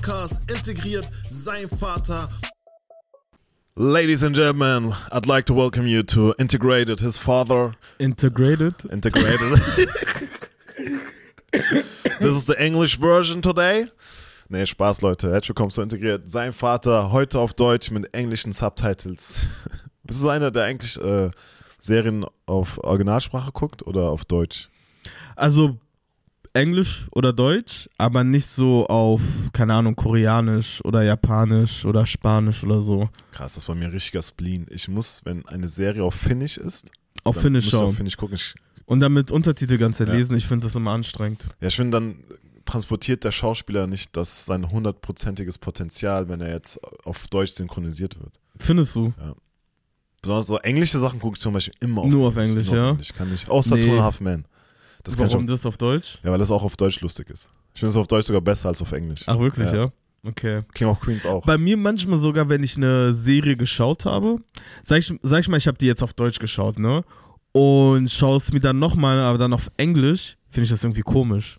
Podcast Integriert sein Vater. Ladies and gentlemen, I'd like to welcome you to Integrated His Father. Integrated. Integrated. This is the English version today. Nee, Spaß, Leute. Herzlich willkommen zu Integriert sein Vater. Heute auf Deutsch mit englischen Subtitles. Bist du einer, der eigentlich äh, Serien auf Originalsprache guckt oder auf Deutsch? Also Englisch oder Deutsch, aber nicht so auf, keine Ahnung, Koreanisch oder Japanisch oder Spanisch oder so. Krass, das war mir ein richtiger Spleen. Ich muss, wenn eine Serie auf Finnisch ist, Auf Finnisch ich auf schauen. Finnisch gucken. Ich, Und dann mit Untertitel ganz Zeit Ja. lesen, ich finde das immer anstrengend. ja, ich finde, dann transportiert der Schauspieler nicht das sein hundertprozentiges Potenzial, wenn er jetzt auf Deutsch synchronisiert wird. Findest du? Besonders so englische Sachen gucke ich zum Beispiel immer auf Nur auf Englisch, ja? Ich kann nicht. Außer Nee. Two and a Half Men. Das kann ich Warum auch, das auf Deutsch? ja, weil das auch auf Deutsch lustig ist. Ich finde es auf Deutsch sogar besser als auf Englisch. Ach wirklich, Ja. ja? Okay. King of Queens auch. Bei mir manchmal sogar, wenn ich eine Serie geschaut habe, sag ich, sag ich mal, ich habe die jetzt auf Deutsch geschaut, ne? Und schaue es mir dann nochmal, aber dann auf Englisch, finde ich das irgendwie komisch.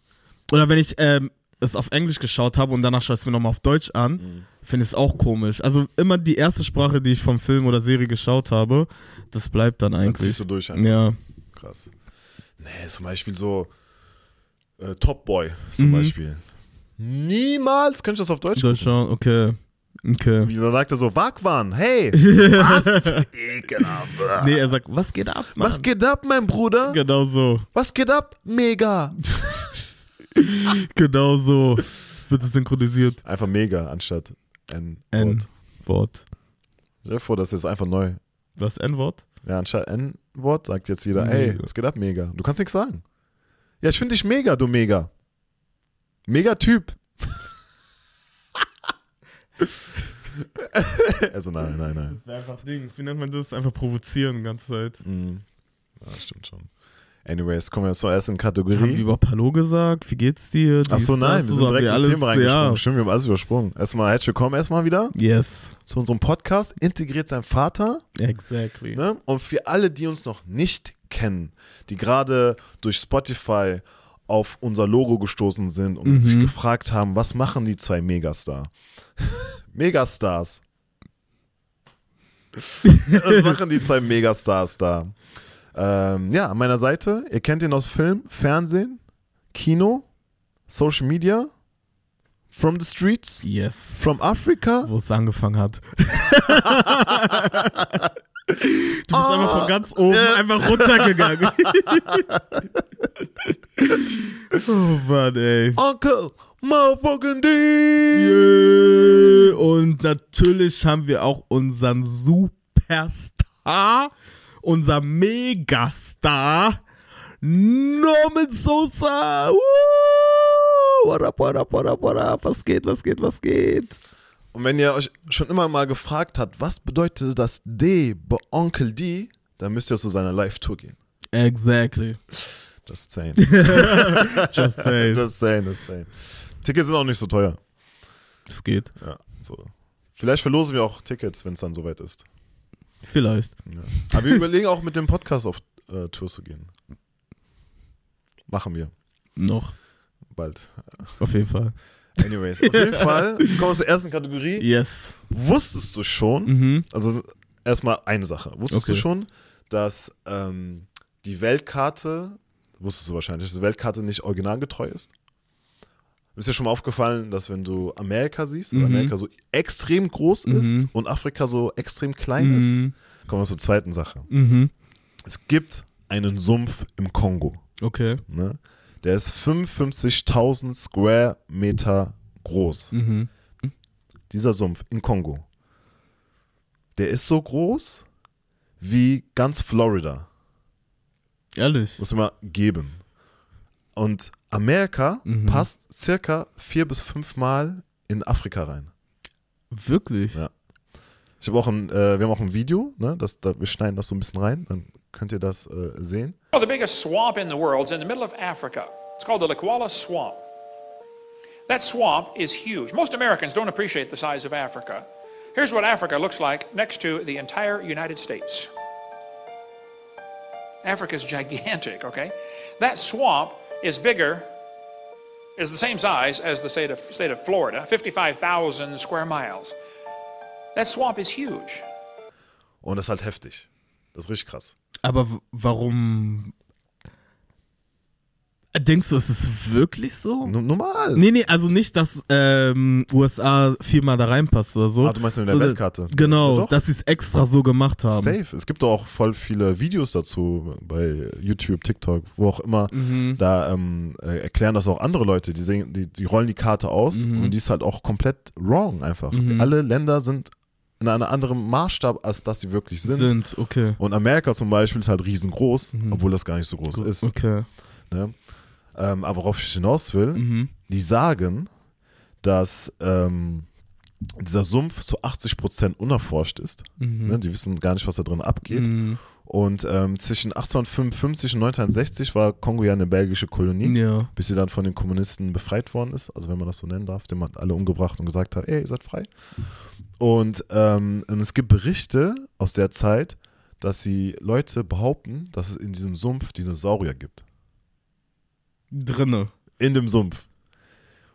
Oder wenn ich ähm, es auf Englisch geschaut habe und danach schaue ich es mir nochmal auf Deutsch an, Mhm. finde ich es auch komisch. Also immer die erste Sprache, die ich vom Film oder Serie geschaut habe, das bleibt dann eigentlich. ziehst du durch einfach. Ja. Krass. Nee, zum Beispiel so äh, Top Boy zum Mhm. Beispiel. Niemals könnte ich das auf Deutsch gucken. schauen, okay. Okay. Wieso sagt er so, Wagwan, hey, was? Ekelhaft. Nee, er sagt, was geht ab, Mann? Was geht ab, mein Bruder? Genau so. Was geht ab? Mega. Genau so wird es synchronisiert. Einfach mega anstatt N. N. Wort. Wort. Stell dir vor, das ist einfach neu. Das N-Wort? Ja, anstatt N-Wort sagt jetzt jeder, Mega. ey, was geht ab, mega. Du kannst nichts sagen. Ja, ich finde dich mega, du mega. Mega Typ. also nein, nein, nein. Das wäre einfach Dings. Wie nennt man das? Einfach provozieren die ganze Zeit. Mhm. Ja, stimmt schon. Anyways, kommen wir zur ersten Haben wir Kategorie. überhaupt Hallo gesagt? Wie geht's dir? Ach so, Dies, nein, wir sind direkt ins Thema reingesprungen. Ja. Stimmt, wir haben alles übersprungen. Erstmal herzlich willkommen erstmal wieder Yes, zu unserem Podcast Integriert sein Vater. exactly. Ne? Und für alle, die uns noch nicht kennen, die gerade durch Spotify auf unser Logo gestoßen sind und Mhm. sich gefragt haben, was machen die zwei Megastar? Megastars. was machen die zwei Megastars da? Ähm, ja, an meiner Seite, ihr kennt ihn aus Film, Fernsehen, Kino, Social Media, From the Streets, Yes. From Africa. Wo es angefangen hat. du bist einfach von ganz oben äh. einfach runtergegangen. oh Mann, ey. Uncle Motherfucking D. Yeah. Und natürlich haben wir auch unseren Superstar, unser Megastar, Norman Sosa. Woo! What up, what up, what up, what up? Was geht, was geht, was geht? Und wenn ihr euch schon immer mal gefragt habt, was bedeutet das D bei Onkel D, dann müsst ihr zu seiner Live-Tour gehen. Exactly. Just saying. Just saying. just saying, just saying. Tickets sind auch nicht so teuer. Das geht. Ja, so. Vielleicht verlosen wir auch Tickets, wenn es dann soweit ist. Vielleicht. Ja. Aber wir überlegen auch mit dem Podcast auf äh, Tour zu gehen. Machen wir. Noch. Bald. Auf jeden Fall. Anyways, auf jeden Fall kommen wir zur ersten Kategorie. Yes. Wusstest du schon, Mhm. Also erstmal eine Sache. Wusstest Okay. du schon, dass ähm, die Weltkarte, wusstest du wahrscheinlich, dass die Weltkarte nicht originalgetreu ist? Ist dir schon mal aufgefallen, dass wenn du Amerika siehst, dass Mhm. Amerika so extrem groß ist Mhm. und Afrika so extrem klein ist? Mhm. Kommen wir zur zweiten Sache. Mhm. Es gibt einen Sumpf im Kongo. Okay. Ne? Der ist 55.000 Square Meter groß. Mhm. dieser Sumpf in Kongo, der ist so groß wie ganz Florida. Ehrlich. Muss immer geben. Und Amerika Mhm. passt circa vier bis fünf Mal in Afrika rein. Wirklich? Ja. Ich habe auch ein, äh, wir haben auch ein Video, ne, das, da, wir schneiden das so ein bisschen rein, dann könnt ihr das äh, sehen. Well, the biggest swamp in the world is in the middle of Africa. It's called the Lakwala Swamp. That swamp is huge. Most Americans don't appreciate the size of Africa. Here's what Africa looks like next to the entire United States. Africa's gigantic, okay? That swamp is bigger is the same size as the state of, state of Florida, 55,000 square miles. That swamp is huge. Und das ist halt heftig. Das ist richtig krass. Aber warum. Denkst du, es ist wirklich so? N normal. Nee, nee, also nicht, dass ähm, USA viermal da reinpasst oder so. Ah, du meinst in der So, Weltkarte? Genau, Ja, dass sie es extra so gemacht haben. Safe. Es gibt auch voll viele Videos dazu bei YouTube, TikTok, wo auch immer. Mhm. Da ähm, äh, erklären das auch andere Leute. Die, sehen, die, die rollen die Karte aus Mhm. und die ist halt auch komplett wrong einfach. Mhm. Alle Länder sind in einem anderen Maßstab, als dass sie wirklich sind. Sind, okay. Und Amerika zum Beispiel ist halt riesengroß, Mhm. obwohl das gar nicht so groß ist. Okay. Ne? Ähm, aber worauf ich hinaus will, Mhm. die sagen, dass ähm, dieser Sumpf zu 80% unerforscht ist. Mhm. Ne? Die wissen gar nicht, was da drin abgeht. Mhm. Und ähm, zwischen 1855 und 1960 war Kongo ja eine belgische Kolonie, Ja. bis sie dann von den Kommunisten befreit worden ist. Also wenn man das so nennen darf, dem hat alle umgebracht und gesagt hat, ey, ihr seid frei. Und, ähm, und es gibt Berichte aus der Zeit, dass sie Leute behaupten, dass es in diesem Sumpf Dinosaurier gibt. Drinne. In dem Sumpf.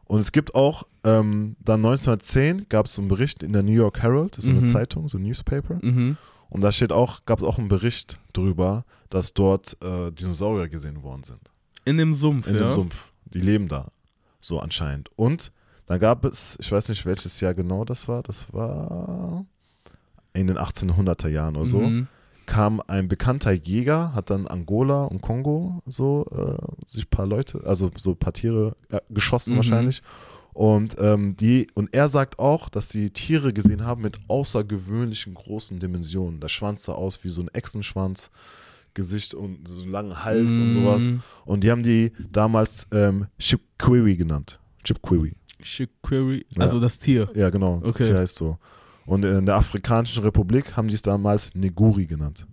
Und es gibt auch, ähm, dann 1910 gab es so einen Bericht in der New York Herald, das ist so eine Mhm. Zeitung, so ein Newspaper. Mhm. Und da steht auch, gab es auch einen Bericht darüber, dass dort äh, Dinosaurier gesehen worden sind. In dem Sumpf, In ja. dem Sumpf. Die leben da. So anscheinend. Und dann gab es, ich weiß nicht welches Jahr genau das war, das war in den 1800er Jahren oder so, Mhm. Kam ein bekannter Jäger, hat dann Angola und Kongo so äh, sich ein paar Leute, also so ein paar Tiere äh, geschossen Mhm. wahrscheinlich. Und, ähm, die, und er sagt auch, dass sie Tiere gesehen haben mit außergewöhnlichen großen Dimensionen. Der Schwanz sah aus wie so ein Echsenschwanz, Gesicht und so einen langen Hals und sowas. Mhm. Und die haben die damals ähm, Chipquery genannt. Chipquery. Shikquiri, Ja. also das Tier. Ja, genau. Das Okay. Tier heißt so. Und in der Afrikanischen Republik haben die es damals Neguri genannt.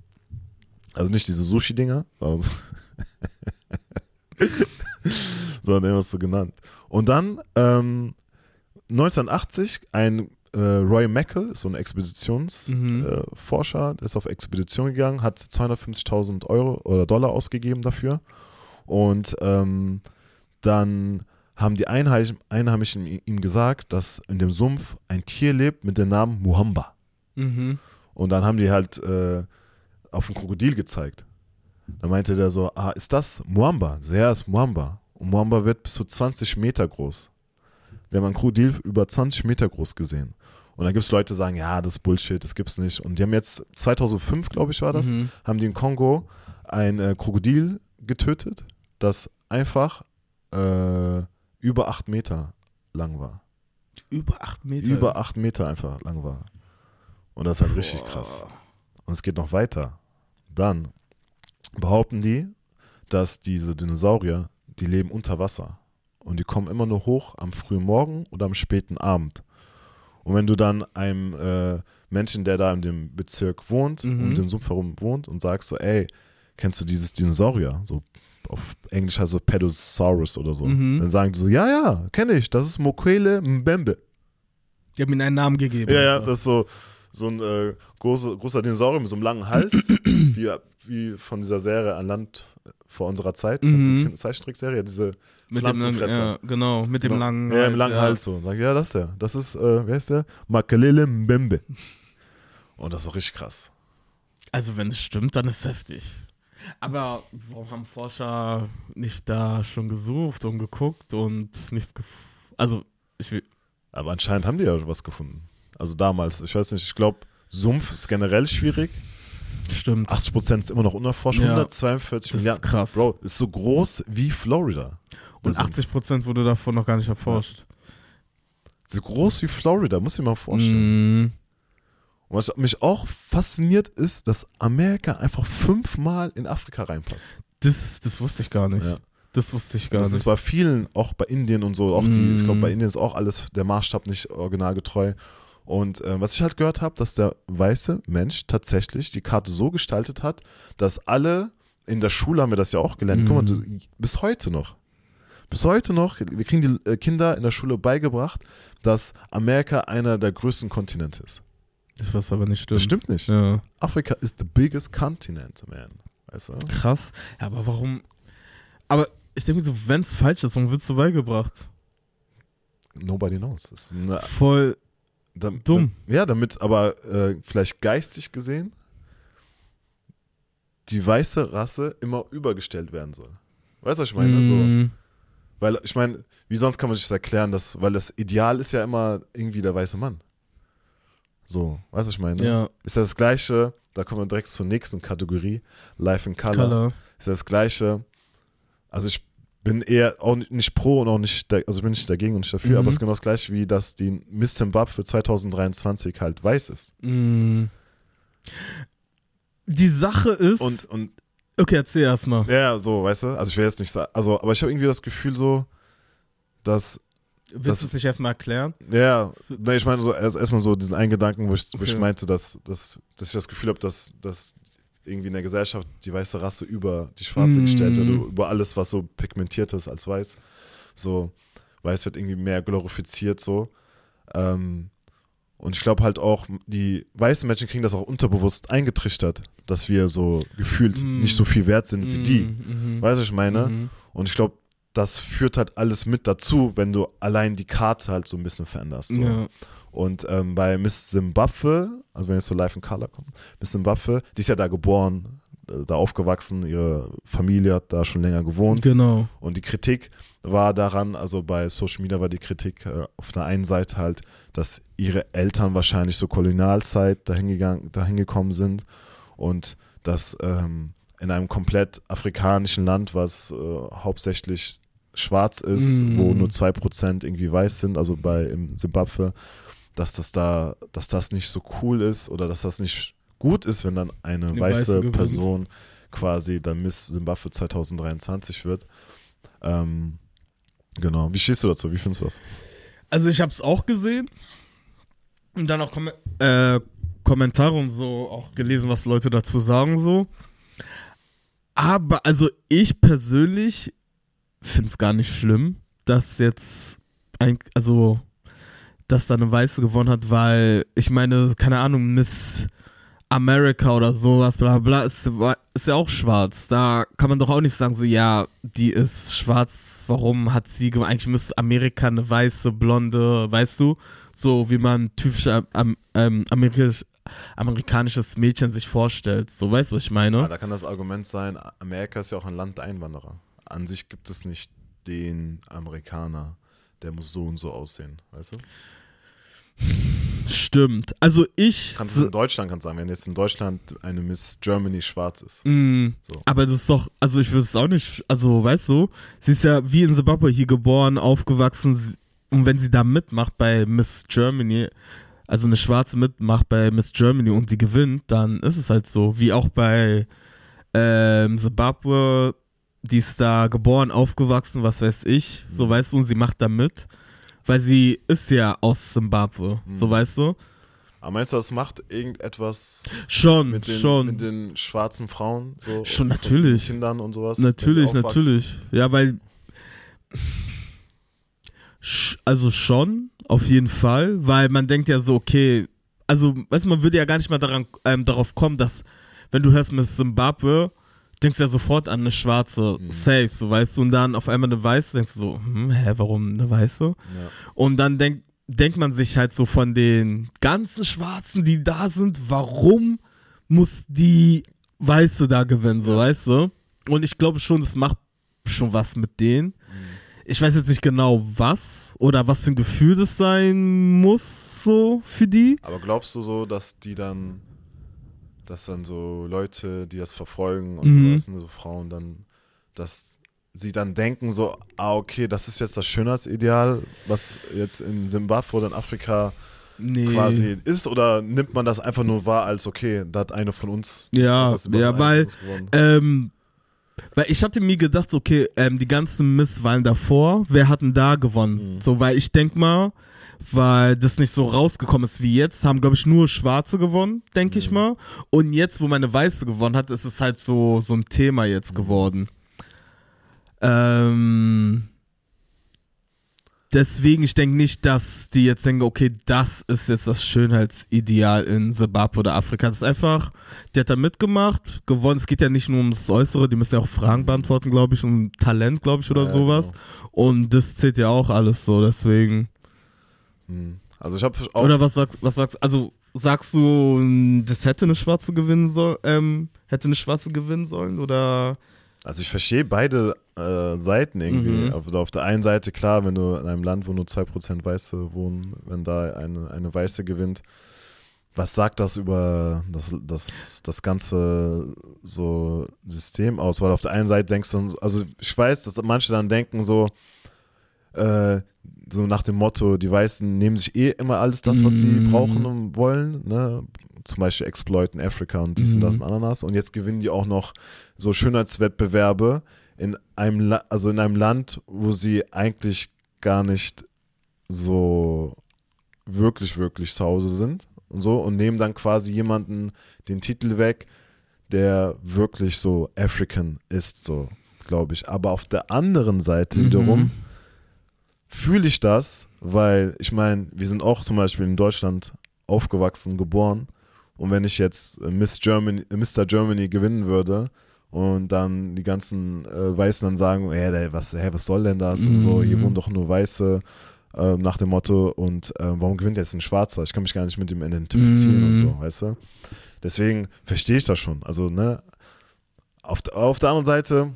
Also nicht diese Sushi-Dinger, also sondern immer so genannt. Und dann ähm, 1980 ein äh, Roy Mackel, ist so ein Expeditionsforscher, Mhm. äh, ist auf Expedition gegangen, hat 250.000 Euro oder Dollar ausgegeben dafür. Und ähm, dann haben die Einheim Einheimischen ihm gesagt, dass in dem Sumpf ein Tier lebt mit dem Namen Muhamba. Mhm. Und dann haben die halt äh, auf ein Krokodil gezeigt. Da meinte der so, ah, ist das Muamba? Ja, ist Muamba. Und Muamba wird bis zu 20 Meter groß. Der haben ein Krokodil über 20 Meter groß gesehen. Und dann gibt es Leute, die sagen, ja, das ist Bullshit, das gibt's nicht. Und die haben jetzt, 2005, glaube ich, war das, Mhm. haben die in Kongo ein äh, Krokodil getötet, das einfach äh, über 8 Meter lang war. Über acht Meter. Über 8 Meter einfach lang war. Und das ist halt richtig Boah. krass. Und es geht noch weiter. Dann behaupten die, dass diese Dinosaurier, die leben unter Wasser. Und die kommen immer nur hoch am frühen Morgen oder am späten Abend. Und wenn du dann einem äh, Menschen, der da in dem Bezirk wohnt, Mhm. um den Sumpf herum wohnt und sagst so, ey, kennst du dieses Dinosaurier? So auf Englisch heißt es Pedosaurus oder so. Mhm. Dann sagen die so, ja, ja, kenne ich, das ist Mokwele Mbembe. Die haben ihnen einen Namen gegeben. Ja, ja, das ist so, so ein äh, große, großer Dinosaurier mit so einem langen Hals, wie, wie von dieser Serie an Land vor unserer Zeit, Mhm. Kind- Zeichentrickserie, diese mit dem langen, ja, genau, mit dem Genau. langen Ja, im langen ja. Hals so. Sag ja, das ist der. Das ist, äh, wer ist der? Makalele Mbembe. Und das ist auch richtig krass. Also wenn es stimmt, dann ist es heftig. Aber warum haben Forscher nicht da schon gesucht und geguckt und nichts gefunden? Also, ich will. Aber anscheinend haben die ja was gefunden. Also damals, ich weiß nicht, ich glaube, Sumpf ist generell schwierig. Stimmt. 80% ist immer noch unerforscht. Ja. 142 Das ist Milliarden. krass. Bro, ist so groß wie Florida. und Also, 80 Prozent wurde davon noch gar nicht erforscht. so groß wie Florida, muss ich mal vorstellen. Mm, Und was mich auch fasziniert ist, dass Amerika einfach fünfmal in Afrika reinpasst. das, das wusste ich gar nicht. Ja. Das wusste ich gar das ist nicht. bei vielen, auch bei Indien und so, auch die, ich glaube, Mhm. bei Indien ist auch alles der Maßstab nicht originalgetreu. Und äh, was ich halt gehört habe, dass der weiße Mensch tatsächlich die Karte so gestaltet hat, dass alle in der Schule haben wir das ja auch gelernt. Guck mal, du, bis heute noch. Bis heute noch, wir kriegen die äh, Kinder in der Schule beigebracht, dass Amerika einer der größten Kontinente ist. Das was aber nicht stimmt. Das stimmt nicht. Ja. Afrika ist the biggest continent, man. Weißt du? Krass. Ja, aber warum? Aber ich denke mir so, wenn es falsch ist, warum wird es so beigebracht? Nobody knows. Das ist eine, Voll da, dumm. Ja, damit aber äh, vielleicht geistig gesehen die weiße Rasse immer übergestellt werden soll. Weißt du, was ich meine? Mm, weil ich meine, wie sonst kann man sich das erklären, dass, weil das Ideal ist ja immer irgendwie der weiße Mann. So, weißt du, ich meine? ja, Ist das gleiche, da kommen wir direkt zur nächsten Kategorie, Life in Color. Color. Ist das gleiche, also ich bin eher auch nicht pro und auch nicht, also ich bin nicht dagegen und nicht dafür, Mhm. aber es ist genau das gleiche wie, dass die Miss Zimbabwe 2023 halt weiß ist. Mm. Die Sache ist. Und, und okay, erzähl erstmal. ja, so, weißt du, also ich will jetzt nicht sagen, also, aber ich habe irgendwie das Gefühl so, dass Willst du es nicht erstmal erklären? Ja, ne, ich meine so erst erstmal so diesen einen Gedanken, wo ich, wo ich meinte, dass, dass, dass ich das Gefühl habe, dass, dass irgendwie in der Gesellschaft die weiße Rasse über die schwarze Mm. gestellt wird, über alles, was so pigmentiert ist als weiß. So, weiß wird irgendwie mehr glorifiziert so. Ähm, und ich glaube halt auch, die weißen Menschen kriegen das auch unterbewusst eingetrichtert, dass wir so gefühlt Mm. nicht so viel wert sind wie die. Mhm. Weißt du, was ich meine? Mhm. Und ich glaube, das führt halt alles mit dazu, wenn du allein die Karte halt so ein bisschen veränderst. So. Ja. Und ähm, bei Miss Zimbabwe, also wenn jetzt so Live in Color kommt, Miss Zimbabwe, die ist ja da geboren, äh, da aufgewachsen, ihre Familie hat da schon länger gewohnt. Genau. Und die Kritik war daran, also bei Social Media war die Kritik äh, auf der einen Seite halt, dass ihre Eltern wahrscheinlich zur Kolonialzeit dahin, gegangen, dahin gekommen sind und dass ähm, in einem komplett afrikanischen Land, was äh, hauptsächlich schwarz ist, Mm. wo nur 2% irgendwie weiß sind, also bei im Simbabwe, dass das da, dass das nicht so cool ist oder dass das nicht gut ist, wenn dann eine Eine weiße, Weiße. Person quasi dann Miss Simbabwe 2023 wird. Ähm, genau. Wie stehst du dazu? Wie findest du das? Also ich habe es auch gesehen und dann auch Kom äh, Kommentare und so auch gelesen, was Leute dazu sagen so. Aber also ich persönlich finde es gar nicht schlimm, dass jetzt ein, also dass da eine Weiße gewonnen hat, weil ich meine, keine Ahnung, Miss America oder sowas, bla bla, ist, ist ja auch schwarz. Da kann man doch auch nicht sagen, so, ja, die ist schwarz, warum hat sie gewonnen? Eigentlich müsste Amerika eine weiße, blonde, weißt du, so wie man typisch ähm, ähm, amerikanisch, amerikanisches Mädchen sich vorstellt. So, weißt du, was ich Ja, meine? da kann das Argument sein, Amerika ist ja auch ein Land der Einwanderer. An sich gibt es nicht den Amerikaner, der muss so und so aussehen, weißt du? Stimmt. Also ich. Kannst du in Deutschland kannst sagen, wenn jetzt in Deutschland eine Miss Germany schwarz ist. Mm, So. Aber das ist doch, also ich würde es auch nicht, also weißt du, sie ist ja wie in Zimbabwe hier geboren, aufgewachsen und wenn sie da mitmacht bei Miss Germany, also eine Schwarze mitmacht bei Miss Germany und sie gewinnt, dann ist es halt so, wie auch bei ähm, Zimbabwe, die ist da geboren, aufgewachsen, was weiß ich, so weißt du, und sie macht da mit, weil sie ist ja aus Zimbabwe, so Mhm. weißt du. Aber meinst du, das macht irgendetwas Schon, mit den, schon. mit den schwarzen Frauen? So, Schon, natürlich. Kindern und sowas? Natürlich, natürlich. Ja, weil. Also schon, auf jeden Fall, weil man denkt ja so, okay, also, weißt du, man würde ja gar nicht mal daran, ähm, darauf kommen, dass, wenn du hörst Miss Zimbabwe, denkst du ja sofort an eine schwarze, Mhm. safe, so weißt du, und dann auf einmal eine weiße, denkst du so, hm, hä, warum eine weiße? Ja. Und dann denkt, denkt man sich halt so von den ganzen Schwarzen, die da sind, warum muss die Weiße da gewinnen, so Ja. weißt du? Und ich glaube schon, das macht schon was mit denen. Ich weiß jetzt nicht genau was oder was für ein Gefühl das sein muss, so für die. Aber glaubst du so, dass die dann, dass dann so Leute, die das verfolgen und Mhm. sowas, ne, so Frauen dann, dass sie dann denken so, ah okay, das ist jetzt das Schönheitsideal, was jetzt in Simbabwe oder in Afrika Nee. quasi ist, oder nimmt man das einfach nur wahr als, okay, da hat eine von uns Ja, ja, weil, ähm, weil ich hatte mir gedacht, okay, ähm, die ganzen Misswahlen davor, wer hat denn da gewonnen? Mhm. So, weil ich denk mal, weil das nicht so rausgekommen ist wie jetzt, haben, glaube ich, nur Schwarze gewonnen, denke ich Mhm. mal. Und jetzt, wo meine Weiße gewonnen hat, ist es halt so, so ein Thema jetzt Mhm. geworden. Ähm, deswegen, ich denke nicht, dass die jetzt denken, okay, das ist jetzt das Schönheitsideal in Zimbabwe oder Afrika. Das ist einfach, die hat da mitgemacht, gewonnen. Es geht ja nicht nur ums Äußere, die müssen ja auch Fragen beantworten, glaube ich, um Talent, glaube ich, oder Ja, sowas. genau. Und das zählt ja auch alles so, deswegen. Hm. Also ich habe. Oder was sagst, was sagst, also sagst du, das hätte eine Schwarze gewinnen sollen, ähm, hätte eine Schwarze gewinnen sollen oder? Also ich verstehe beide äh, Seiten irgendwie. Mhm. Auf, auf der einen Seite, klar, wenn du in einem Land, wo nur 2% Weiße wohnen, wenn da eine, eine Weiße gewinnt, was sagt das über das, das, das ganze so System aus? Weil auf der einen Seite denkst du, also ich weiß, dass manche dann denken so, äh, so nach dem Motto, die Weißen nehmen sich eh immer alles das, was sie Mm. brauchen und wollen, ne? Zum Beispiel exploiten Afrika und dies und das und Ananas. Und jetzt gewinnen die auch noch so Schönheitswettbewerbe in einem, La also in einem Land, wo sie eigentlich gar nicht so wirklich, wirklich zu Hause sind und so und nehmen dann quasi jemanden den Titel weg, der wirklich so African ist, so glaube ich. Aber auf der anderen Seite Mhm. wiederum fühle ich das, weil ich meine, wir sind auch zum Beispiel in Deutschland aufgewachsen, geboren. Und wenn ich jetzt äh, Miss Germany, äh, Mr. Germany gewinnen würde und dann die ganzen äh, Weißen dann sagen, hä, der, was, hä, was soll denn das? Und so, hier Mhm. wohnen doch nur Weiße äh, nach dem Motto und äh, warum gewinnt jetzt ein Schwarzer? Ich kann mich gar nicht mit ihm identifizieren und Mhm. so, weißt du? Deswegen verstehe ich das schon. Also, ne, auf, auf der anderen Seite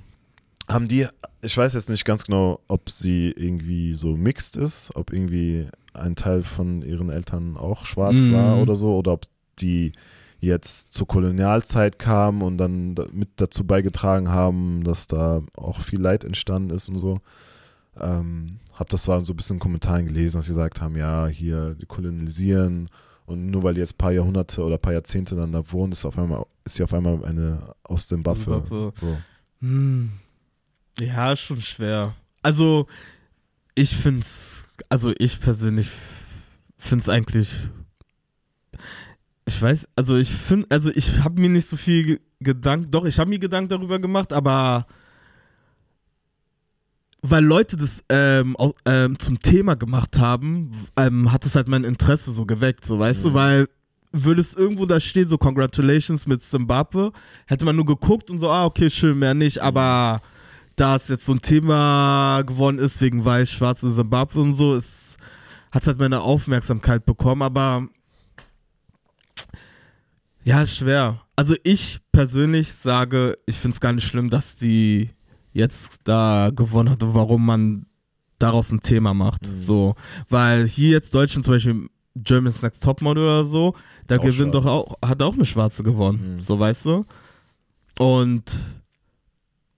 haben die, ich weiß jetzt nicht ganz genau, ob sie irgendwie so mixed ist, ob irgendwie ein Teil von ihren Eltern auch schwarz Mhm. war oder so, oder ob die jetzt zur Kolonialzeit kamen und dann da- mit dazu beigetragen haben, dass da auch viel Leid entstanden ist und so. Ähm, hab das zwar so ein bisschen in Kommentaren gelesen, dass sie gesagt haben, ja, hier, die kolonialisieren und nur weil die jetzt ein paar Jahrhunderte oder ein paar Jahrzehnte dann da wohnen, ist, auf einmal, ist sie auf einmal eine aus Zimbabwe. Zimbabwe. So. Hm. Ja, schon schwer. Also, ich finde es, also ich persönlich finde es eigentlich, ich weiß, also ich finde, also ich habe mir nicht so viel ge- Gedanken, doch, ich habe mir Gedanken darüber gemacht, aber weil Leute das ähm, au- ähm, zum Thema gemacht haben, ähm, hat es halt mein Interesse so geweckt, so weißt du, Mhm. weil würde es irgendwo da stehen, so Congratulations mit Zimbabwe, hätte man nur geguckt und so, ah, okay, schön, mehr nicht, aber da es jetzt so ein Thema geworden ist, wegen weiß, schwarz in Zimbabwe und so, es hat halt meine Aufmerksamkeit bekommen, aber ja, schwer. Also ich persönlich sage, ich finde es gar nicht schlimm, dass die jetzt da gewonnen hat und warum man daraus ein Thema macht. Mhm. So, weil hier jetzt Deutschland zum Beispiel Germany's Next Topmodel oder so, da gewinnt doch auch, hat auch eine Schwarze gewonnen. Mhm. So, weißt du? Und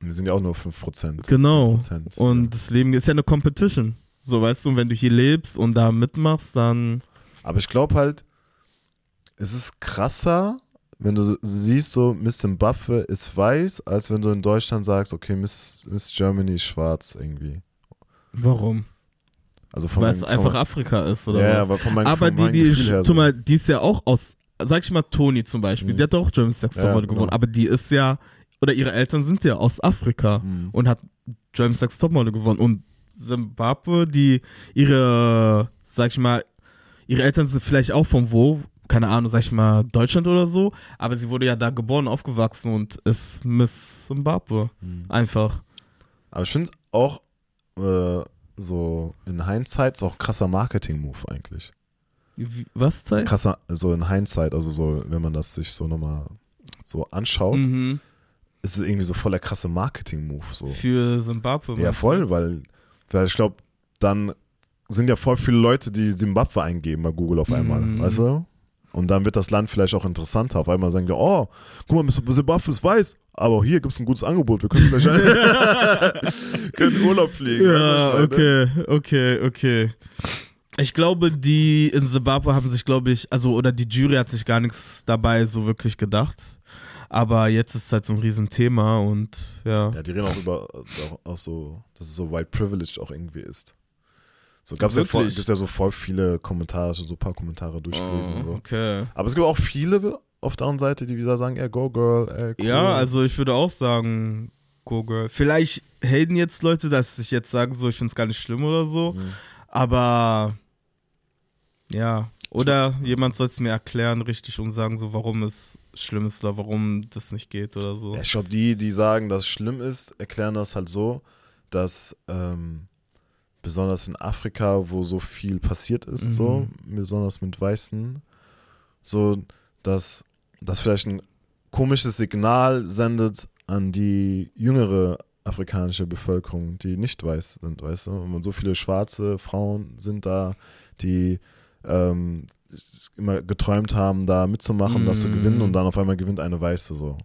Wir sind ja auch nur 5%. Genau. 10%, Und das Leben ist ja eine Competition. So, weißt du, und wenn du hier lebst und da mitmachst, dann. Aber ich glaube halt, es ist krasser, wenn du siehst, so Miss Zimbabwe ist weiß, als wenn du in Deutschland sagst, okay, Miss, Miss Germany ist schwarz irgendwie. Warum? Also von Weil es meinem- einfach von, Afrika ist, oder ja, ja, aber von meinem, Aber von die, die, her so. mal, die ist ja auch aus, sag ich mal, Toni zum Beispiel, Mhm. die hat doch auch Germany's Next Ja, Topmodel genau. gewonnen, aber die ist ja, oder ihre Eltern sind ja aus Afrika Mhm. und hat Germany's Next Topmodel gewonnen. Und Zimbabwe, die ihre, sag ich mal, ihre Eltern sind vielleicht auch von wo, keine Ahnung, sag ich mal, Deutschland oder so, aber sie wurde ja da geboren, aufgewachsen und ist Miss Zimbabwe. Mhm. Einfach. Aber ich finde auch äh, so in Hindsight ist auch ein krasser Marketing-Move eigentlich. Wie- Was zeigt? Krasser, so in Hindsight, also so, wenn man das sich so nochmal so anschaut, Mhm. Ist es irgendwie so voll der krasse Marketing-Move. So. Für Zimbabwe. Ja, voll, weil, weil ich glaube, dann sind ja voll viele Leute, die Zimbabwe eingeben bei Google auf einmal, Mhm. weißt du? Und dann wird das Land vielleicht auch interessanter. Auf einmal sagen die, oh, guck mal, Zimbabwe ist weiß, aber hier gibt es ein gutes Angebot, wir können vielleicht können Urlaub fliegen. Ja, meine? okay, okay, okay. Ich glaube, die in Zimbabwe haben sich, glaube ich, also, oder die Jury hat sich gar nichts dabei so wirklich gedacht. Aber jetzt ist es halt so ein Riesenthema und ja. Ja, die reden auch über, auch, auch so, dass es so white privileged auch irgendwie ist. So gab's ja, voll, ja so voll viele Kommentare, so ein paar Kommentare durchgelesen. Oh, so. okay. Aber es gibt auch viele auf der anderen Seite, die wieder sagen, ey, go girl, ey, cool. Ja, also ich würde auch sagen, Go Girl. Vielleicht haten jetzt Leute, dass ich jetzt sage, so, ich finde es gar nicht schlimm oder so. Mhm. Aber ja, oder jemand soll es mir erklären, richtig, und sagen, so, warum es schlimm ist oder warum das nicht geht oder so. Ich glaube, die, die sagen, dass es schlimm ist, erklären das halt so, dass ähm, besonders in Afrika, wo so viel passiert ist, Mhm. so, besonders mit Weißen, so, dass das vielleicht ein komisches Signal sendet an die jüngere afrikanische Bevölkerung, die nicht weiß sind, weißt du? Und so viele schwarze Frauen sind da, die ähm, immer geträumt haben, da mitzumachen, das zu Mm. gewinnen und dann auf einmal gewinnt eine Weiße so.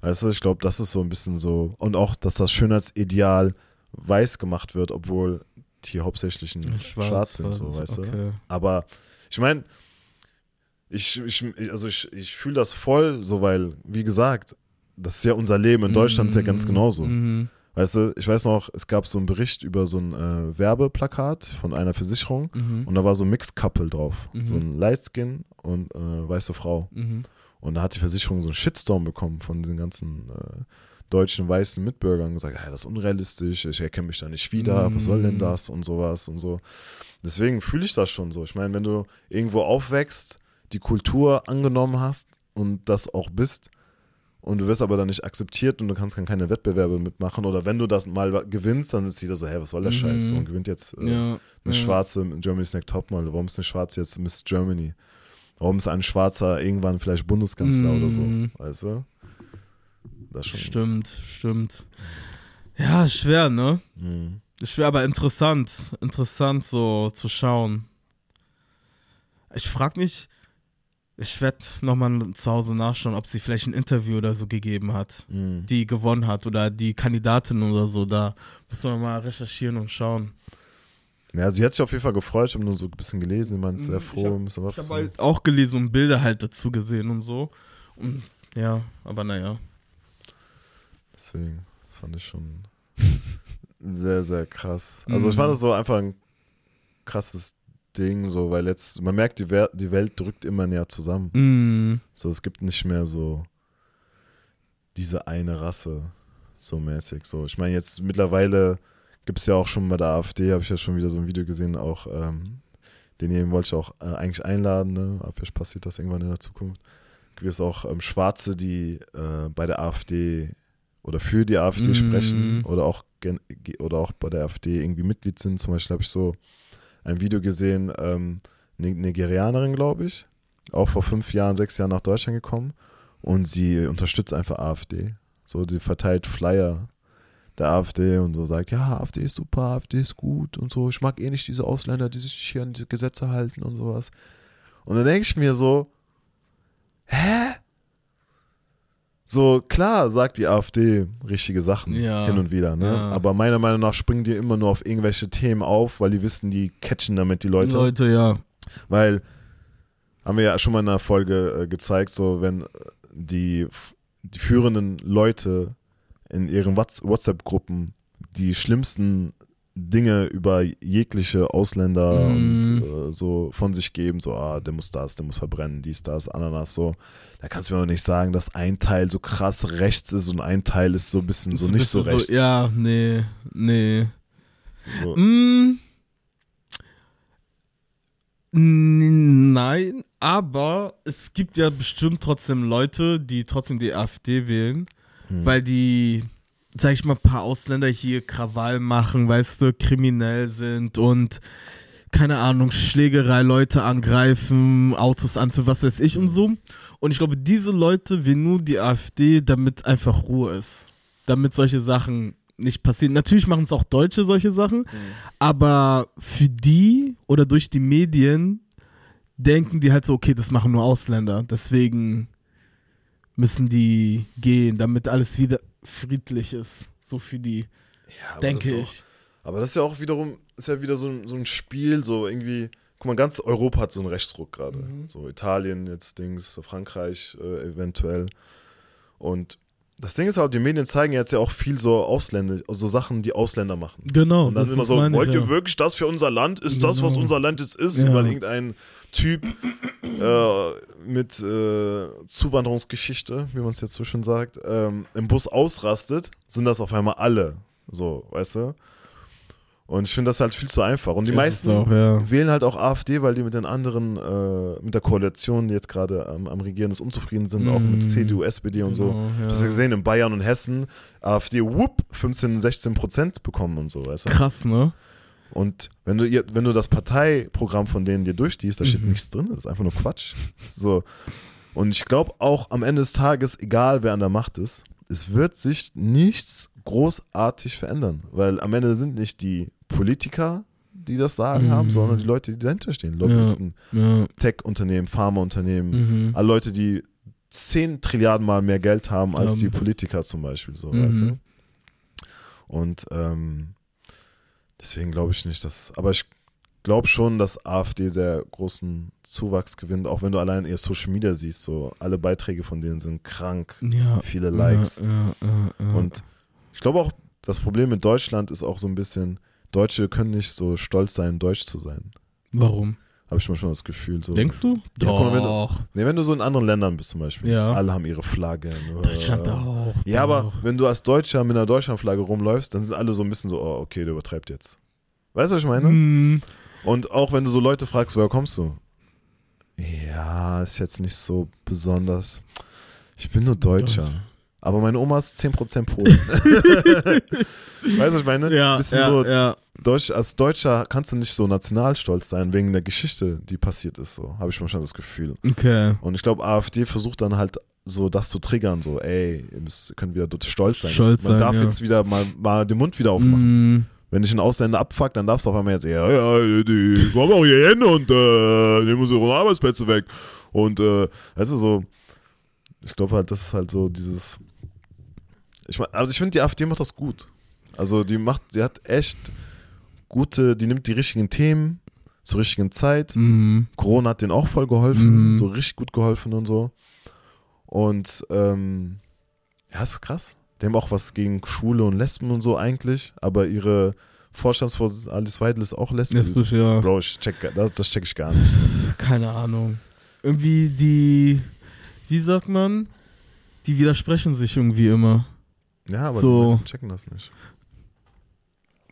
Weißt du, ich glaube, das ist so ein bisschen so. Und auch, dass das Schönheitsideal weiß gemacht wird, obwohl die hauptsächlichen schwarz, sind, so, weißt du. okay. Aber ich meine, ich, ich, also ich, ich fühle das voll, so weil, wie gesagt, das ist ja unser Leben. In Deutschland ist ja ganz genauso. Mhm. Weißt du, ich weiß noch, es gab so einen Bericht über so ein äh, Werbeplakat von einer Versicherung Mhm. und da war so ein Mixed Couple drauf. Mhm. So ein Lightskin und äh, weiße Frau. Mhm. Und da hat die Versicherung so einen Shitstorm bekommen von den ganzen äh, deutschen weißen Mitbürgern und gesagt, hey, das ist unrealistisch, ich erkenne mich da nicht wieder, was soll denn Mhm. das und sowas und so. Deswegen fühle ich das schon so. Ich meine, wenn du irgendwo aufwächst, die Kultur angenommen hast und das auch bist und du wirst aber dann nicht akzeptiert und du kannst dann keine Wettbewerbe mitmachen oder wenn du das mal gewinnst, dann ist jeder so, hey, was soll der Mhm. Scheiß? Man gewinnt jetzt äh, Ja, eine ja. Schwarze Germany's Next Topmodel. Warum ist eine Schwarze jetzt Miss Germany? Warum ist ein Schwarzer irgendwann vielleicht Bundeskanzler oder so? Mhm. Weißt du? Das schon. Stimmt, stimmt. Ja, schwer, ne? Mhm. Schwer, aber interessant. Interessant so zu schauen. Ich frag mich, ich werde nochmal zu Hause nachschauen, ob sie vielleicht ein Interview oder so gegeben hat, Mhm. die gewonnen hat oder die Kandidatin oder so. Da müssen wir mal recherchieren und schauen. Ja, sie hat sich auf jeden Fall gefreut. Ich habe nur so ein bisschen gelesen. Sehr Mhm, froh. ich hab- ein bisschen was Ich habe so. halt auch gelesen und Bilder halt dazu gesehen und so. Und ja, aber naja. Deswegen, das fand ich schon sehr, sehr krass. Also, ich fand das so einfach ein krasses Ding, so, weil jetzt, man merkt, die, Wer die Welt drückt immer näher zusammen. Mm, So, es gibt nicht mehr so diese eine Rasse, so mäßig. So, ich meine, jetzt mittlerweile gibt es ja auch schon bei der AfD, habe ich ja schon wieder so ein Video gesehen, auch ähm, denjenigen wollte ich auch äh, eigentlich einladen, ne? aber vielleicht passiert das irgendwann in der Zukunft. Gibt es auch ähm, Schwarze, die äh, bei der AfD oder für die AfD Mhm. sprechen oder auch, oder auch bei der AfD irgendwie Mitglied sind. Zum Beispiel habe ich so ein Video gesehen, ähm, eine Nigerianerin, glaube ich, auch vor fünf Jahren, sechs Jahren nach Deutschland gekommen und sie unterstützt einfach AfD. So, die verteilt Flyer der AfD und so sagt, ja, AfD ist super, AfD ist gut und so. Ich mag eh nicht diese Ausländer, die sich hier an die Gesetze halten und sowas. Und dann denke ich mir so, hä? So, klar sagt die AfD richtige Sachen Ja. hin und wieder, ne? Ja. Aber meiner Meinung nach springen die immer nur auf irgendwelche Themen auf, weil die wissen, die catchen damit die Leute. Leute, ja. Weil, haben wir ja schon mal in einer Folge äh, gezeigt, so wenn äh, die, die führenden Leute in ihren Whats- WhatsApp-Gruppen die schlimmsten Dinge über jegliche Ausländer Mhm. und äh, so von sich geben, so, ah, der muss das, der muss verbrennen, dies, das, Ananas, so. Da kannst du mir doch nicht sagen, dass ein Teil so krass rechts ist und ein Teil ist so ein bisschen so nicht so rechts. ja, nee, nee. So. Mm, nein, aber es gibt ja bestimmt trotzdem Leute, die trotzdem die AfD wählen, Hm. weil die, sag ich mal, ein paar Ausländer hier Krawall machen, weißt du, kriminell sind und keine Ahnung, Schlägerei, Leute angreifen, Autos anzünden, was weiß ich und so. Und ich glaube, diese Leute wählen nur die AfD, damit einfach Ruhe ist. Damit solche Sachen nicht passieren. Natürlich machen es auch Deutsche solche Sachen, aber für die oder durch die Medien denken die halt so, okay, das machen nur Ausländer. Deswegen müssen die gehen, damit alles wieder friedlich ist. So für die, Ja, denke ich. Aber das ist ja auch wiederum, ist ja wieder so ein, so ein Spiel, so irgendwie, guck mal, ganz Europa hat so einen Rechtsruck gerade. Mhm. So Italien jetzt Dings, Frankreich äh, eventuell. Und das Ding ist halt, die Medien zeigen jetzt ja auch viel so Ausländer, so Sachen, die Ausländer machen. Genau. Und dann das immer so, meine ich, wollt ihr ja. wirklich das für unser Land? Ist das, was Genau. unser Land jetzt ist? Ja. Weil irgendein Typ äh, mit äh, Zuwanderungsgeschichte, wie man es jetzt so schön sagt, ähm, im Bus ausrastet, sind das auf einmal alle. So, weißt du? Und ich finde das halt viel zu einfach. Und die Ist meisten auch, ja. wählen halt auch AfD, weil die mit den anderen, äh, mit der Koalition, die jetzt gerade am, am Regieren ist, unzufrieden sind, auch mit Mm. CDU, SPD und so. Genau, ja. Du hast ja gesehen, in Bayern und Hessen, AfD, whoop, 15, 16 Prozent bekommen und so, weißt du? Krass, ne? Und wenn du, ihr- wenn du das Parteiprogramm von denen dir durchliest, da steht Mhm. nichts drin, das ist einfach nur Quatsch. So. Und ich glaube auch am Ende des Tages, egal wer an der Macht ist, es wird sich nichts großartig verändern, weil am Ende sind nicht die Politiker, die das Sagen Mhm. haben, sondern die Leute, die dahinter stehen. Lobbyisten, Ja. Tech-Unternehmen, Pharmaunternehmen, Mhm. alle Leute, die 10 Trilliarden Mal mehr Geld haben als Ja. die Politiker zum Beispiel, so, Mhm. weißt du? Und ähm, deswegen glaube ich nicht, dass, aber ich glaube schon, dass AfD sehr großen Zuwachs gewinnt, auch wenn du allein ihr Social Media siehst, so alle Beiträge von denen sind krank, Ja. viele Likes. Ja, ja, ja, ja. Und ich glaube auch, das Problem mit Deutschland ist auch so ein bisschen, Deutsche können nicht so stolz sein, deutsch zu sein. Warum? Habe ich manchmal das Gefühl. So. Denkst du? Ja, guck mal, wenn du- Doch. Nee, wenn du so in anderen Ländern bist zum Beispiel, Ja. alle haben ihre Flaggen. Deutschland äh, auch. Ja, aber doch. wenn du als Deutscher mit einer Deutschlandflagge rumläufst, dann sind alle so ein bisschen so, oh, okay, der übertreibt jetzt. Weißt du, was ich meine? Mhm. Und auch wenn du so Leute fragst, woher kommst du? Ja, ist jetzt nicht so besonders. Ich bin nur Deutscher. Deutsch. Aber meine Oma ist 10% Polen. weißt du, ich meine? Ja, Bisschen ja, so, ja. Deutsch, als Deutscher kannst du nicht so nationalstolz sein, wegen der Geschichte, die passiert ist. So habe ich manchmal das Gefühl. Okay. Und ich glaube, AfD versucht dann halt so das zu triggern, so, ey, ihr müsst, könnt wieder dort stolz sein. Stolz Man sein, darf ja. jetzt wieder mal, mal den Mund wieder aufmachen. Mhm. Wenn dich ein Ausländer abfuckt, dann darfst du auf einmal jetzt eher, ja, die kommen auch hier hin und äh, nehmen unsere Arbeitsplätze weg. Und, äh, weißt du, so, ich glaube halt, das ist halt so dieses, ich mein, also ich finde, die AfD macht das gut. Also die macht, sie hat echt gute, die nimmt die richtigen Themen zur richtigen Zeit. Mhm. Corona hat denen auch voll geholfen, Mhm. so richtig gut geholfen und so. Und ähm, ja, ist krass. Die haben auch was gegen Schwule und Lesben und so eigentlich, aber ihre Vorstandsvorsitzende Alice Weidel ist auch lesbisch. du ja. Bro, ich check, das, das check ich gar nicht. Keine Ahnung. Irgendwie die. Wie sagt man? Die widersprechen sich irgendwie immer. Ja, aber So. die meisten checken das nicht.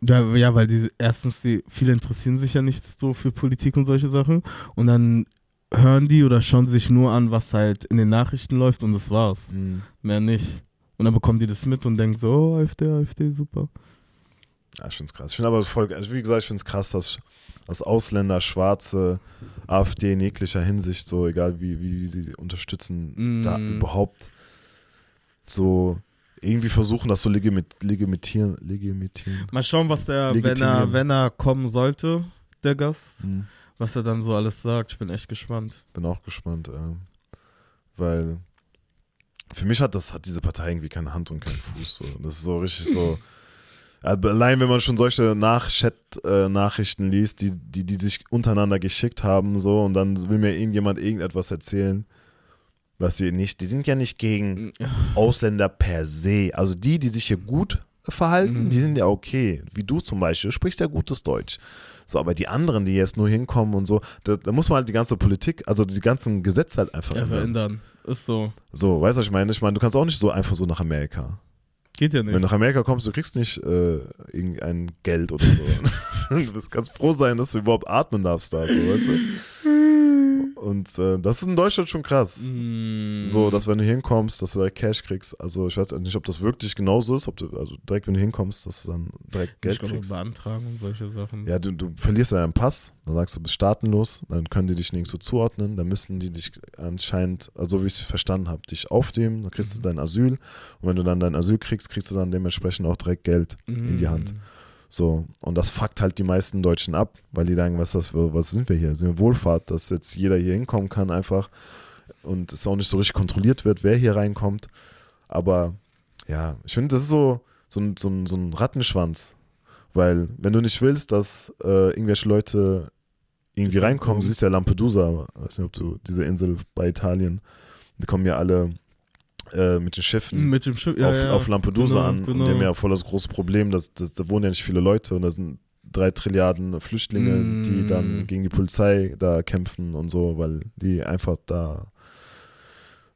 Ja, ja, weil die erstens, die, viele interessieren sich ja nicht so für Politik und solche Sachen. Und dann hören die oder schauen sich nur an, was halt in den Nachrichten läuft und das war's. Mhm. Mehr nicht. Und dann bekommen die das mit und denken so, oh, AfD, AfD, super. Ja, ich finde es krass. Ich finde aber voll, also wie gesagt, ich finde es krass, dass, dass Ausländer, Schwarze, AfD in jeglicher Hinsicht, so egal wie, wie, wie sie unterstützen, Mm. da überhaupt so irgendwie versuchen, das so legimit, legimitieren, legimitieren. Mal schauen, was er, wenn er, wenn er kommen sollte, der Gast, Mhm. was er dann so alles sagt. Ich bin echt gespannt. Bin auch gespannt, äh, weil für mich hat das hat diese Partei irgendwie keine Hand und keinen Fuß. So. Das ist so richtig so. Allein wenn man schon solche Nach-Chat-Nachrichten liest, die, die, die sich untereinander geschickt haben, so, und dann will mir irgendjemand irgendetwas erzählen, was sie nicht, die sind ja nicht gegen Ausländer per se. Also die, die sich hier gut verhalten, Mhm. die sind ja okay. Wie du zum Beispiel, du sprichst ja gutes Deutsch. So, aber die anderen, die jetzt nur hinkommen und so, da, da muss man halt die ganze Politik, also die ganzen Gesetze halt einfach Ja, ändern. verändern. Ist so. So, weißt du, was ich meine? Ich meine, du kannst auch nicht so einfach so nach Amerika. Geht ja Wenn du nicht. nach Amerika kommst, du kriegst nicht äh, irgendein Geld oder so. du bist ganz froh sein, dass du überhaupt atmen darfst da, so, weißt du? Und äh, das ist in Deutschland schon krass. Mm. So, dass wenn du hinkommst, dass du direkt Cash kriegst. Also ich weiß nicht, ob das wirklich genauso ist, ob du, also direkt wenn du hinkommst, dass du dann direkt Geld ich glaube, kriegst. beantragen und solche Sachen. Ja, du, du verlierst deinen Pass, dann sagst du, du bist staatenlos, dann können die dich nirgends so zuordnen, dann müssen die dich anscheinend, also wie ich es verstanden habe, dich aufnehmen, dann kriegst du dein Asyl und wenn du dann dein Asyl kriegst, kriegst du dann dementsprechend auch direkt Geld in die Hand. So, und das fuckt halt die meisten Deutschen ab, weil die sagen, was, das für, was sind wir hier? Sind wir Wohlfahrt, dass jetzt jeder hier hinkommen kann einfach und es auch nicht so richtig kontrolliert wird, wer hier reinkommt. Aber ja, ich finde, das ist so, so, ein, so, ein, so ein Rattenschwanz. Weil, wenn du nicht willst, dass äh, irgendwelche Leute irgendwie reinkommen, du siehst ja Lampedusa, weiß nicht, ob du diese Insel bei Italien, die kommen ja alle äh, mit den Schiffen Mit dem Schiff, ja, auf, ja. auf Lampedusa Genau, an. genau. Und die haben ja voll das große Problem, dass, dass da wohnen ja nicht viele Leute und da sind drei Trilliarden Flüchtlinge, Mm. die dann gegen die Polizei da kämpfen und so, weil die einfach da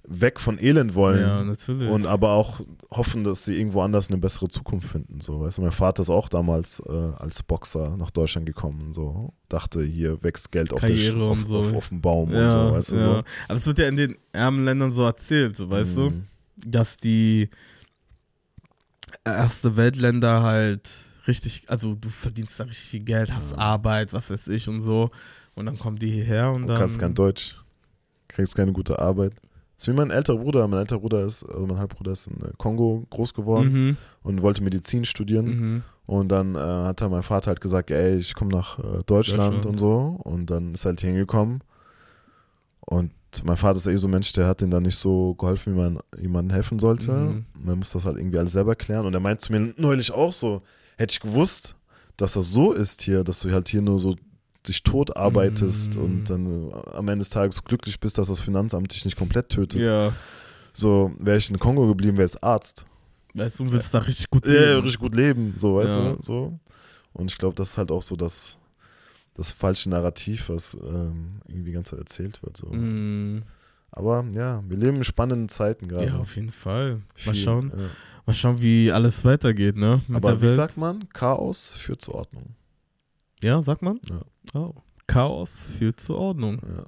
weg von Elend wollen. Ja, natürlich. Und aber auch hoffen, dass sie irgendwo anders eine bessere Zukunft finden. So, weißt du, mein Vater ist auch damals äh, als Boxer nach Deutschland gekommen und so. Dachte, hier wächst Geld auf, der, auf, und so. auf, auf dem Baum ja, und so, weißt du ja. so. Aber es wird ja in den ärmen Ländern so erzählt, so, weißt du? Mhm. Dass die erste Weltländer halt richtig, also du verdienst da richtig viel Geld, hast Arbeit, was weiß ich und so. Und dann kommen die hierher und Du dann. kannst kein Deutsch, kriegst keine gute Arbeit. Das ist wie mein älterer Bruder. Mein älterer Bruder ist, also mein Halbbruder ist in äh, Kongo groß geworden Mhm, und wollte Medizin studieren. mhm. Und dann äh, hat dann mein Vater halt gesagt, ey, ich komme nach äh, Deutschland, Deutschland. und so. Und dann ist er halt hier hingekommen. Und mein Vater ist eh so ein Mensch, der hat ihm dann nicht so geholfen, wie man jemandem helfen sollte. Mhm. Man muss das halt irgendwie alles selber klären. Und er meint zu mir neulich auch so, hätte ich gewusst, dass das so ist hier, dass du halt hier nur so dich tot arbeitest Mhm. und dann äh, am Ende des Tages glücklich bist, dass das Finanzamt dich nicht komplett tötet. Ja. So, wäre ich in Kongo geblieben, wäre es Arzt. Weißt du, du willst da richtig gut Ja, leben. richtig gut leben, so, weißt Ja. du, so. Und ich glaube, das ist halt auch so das, das falsche Narrativ, was ähm, irgendwie die ganze Zeit erzählt wird, so. Mhm. Aber ja, wir leben in spannenden Zeiten gerade. Ja, auf jeden Fall. Mal Viel, schauen, ja. mal schauen, wie alles weitergeht, ne? Mit Aber wie Welt. sagt man? Chaos führt zur Ordnung. Ja, sagt man? Ja. Oh. Chaos führt zur Ordnung, Ja.